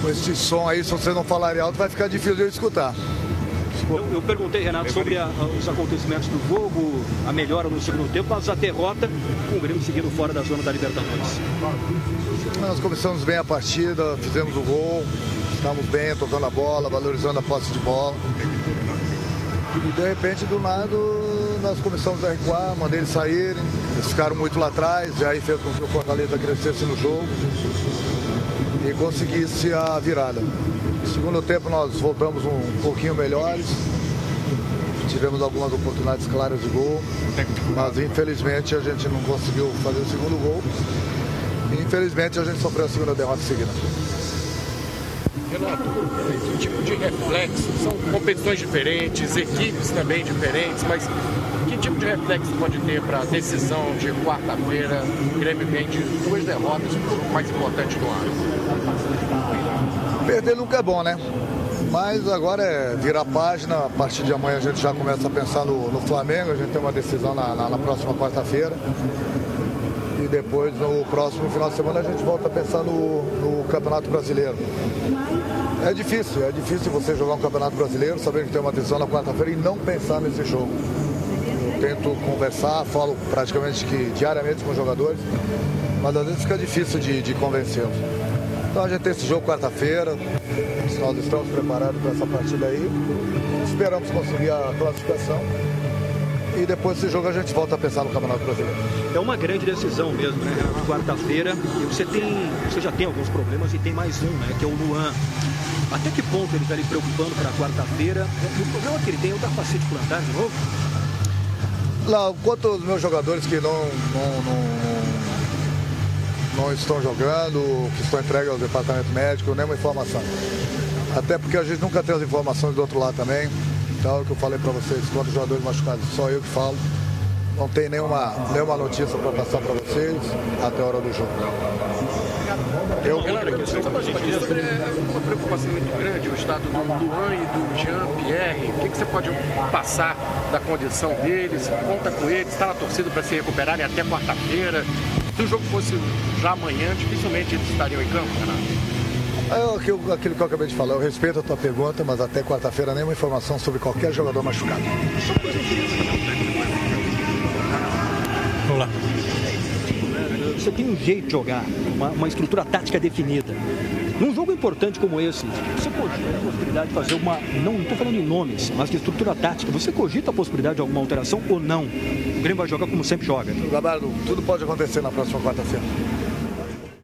Com esse som aí, se você não falar alto, vai ficar difícil de eu escutar. Eu, eu perguntei, Renato, sobre a, os acontecimentos do jogo, a melhora no segundo tempo, mas a derrota com o Grêmio seguindo fora da zona da Libertadores. Nós começamos bem a partida, fizemos o gol, estamos bem, tocando a bola, valorizando a posse de bola. E de repente, do lado, nós começamos a recuar, mandei eles saírem, eles ficaram muito lá atrás, e aí fez com que o Fortaleza crescesse no jogo e conseguisse a virada. No segundo tempo nós voltamos um pouquinho melhores, tivemos algumas oportunidades claras de gol, mas infelizmente a gente não conseguiu fazer o segundo gol. E infelizmente a gente sofreu a segunda derrota seguida. Renato, que tipo de reflexo? São competições diferentes, equipes também diferentes, mas tipo de reflexo pode ter para a decisão de quarta-feira? O Grêmio vem de duas derrotas no jogo mais importante do ano. Perder nunca é bom, né? Mas agora é virar página. A partir de amanhã a gente já começa a pensar no, no Flamengo. A gente tem uma decisão na, na, na próxima quarta-feira. E depois, no próximo final de semana, a gente volta a pensar no, no Campeonato Brasileiro. É difícil, é difícil você jogar um Campeonato Brasileiro, sabendo que tem uma decisão na quarta-feira e não pensar nesse jogo. Tento conversar, falo praticamente que diariamente com os jogadores, mas às vezes fica difícil de, de convencê-los. Então a gente tem esse jogo quarta-feira, nós estamos preparados para essa partida aí, esperamos conseguir a classificação e depois desse jogo a gente volta a pensar no Campeonato Brasileiro. É uma grande decisão mesmo, né? Quarta-feira, você tem. Você já tem alguns problemas e tem mais um, né? Que é o Luan. Até que ponto ele está lhe preocupando para quarta-feira? E o problema que ele tem é o da facete plantar de novo? Lá, quanto aos meus jogadores que não, não, não, não estão jogando, que estão entregues ao departamento médico, nenhuma informação. Até porque a gente nunca tem as informações do outro lado também. Então, é o que eu falei para vocês, quanto os jogadores machucados, só eu que falo. Não tem nenhuma, nenhuma notícia para passar para vocês até a hora do jogo. Eu, Renato, sobre uma preocupação muito grande, o estado do Luan e do Jean-Pierre. O que, que, você pode passar da condição deles? Conta com eles, está na torcida para se recuperarem até quarta-feira. Se o jogo fosse já amanhã, dificilmente eles estariam em campo, Renato. É aquilo, aquilo que eu acabei de falar, eu respeito a tua pergunta, mas até quarta-feira nenhuma informação sobre qualquer jogador machucado. Vamos lá. Você tem um jeito de jogar, uma, uma estrutura tática definida. Num jogo importante como esse, você cogita a possibilidade de fazer uma. Não estou falando em nomes, mas de estrutura tática. Você cogita a possibilidade de alguma alteração ou não? O Grêmio vai jogar como sempre joga. Gabardo, tudo pode acontecer na próxima quarta-feira.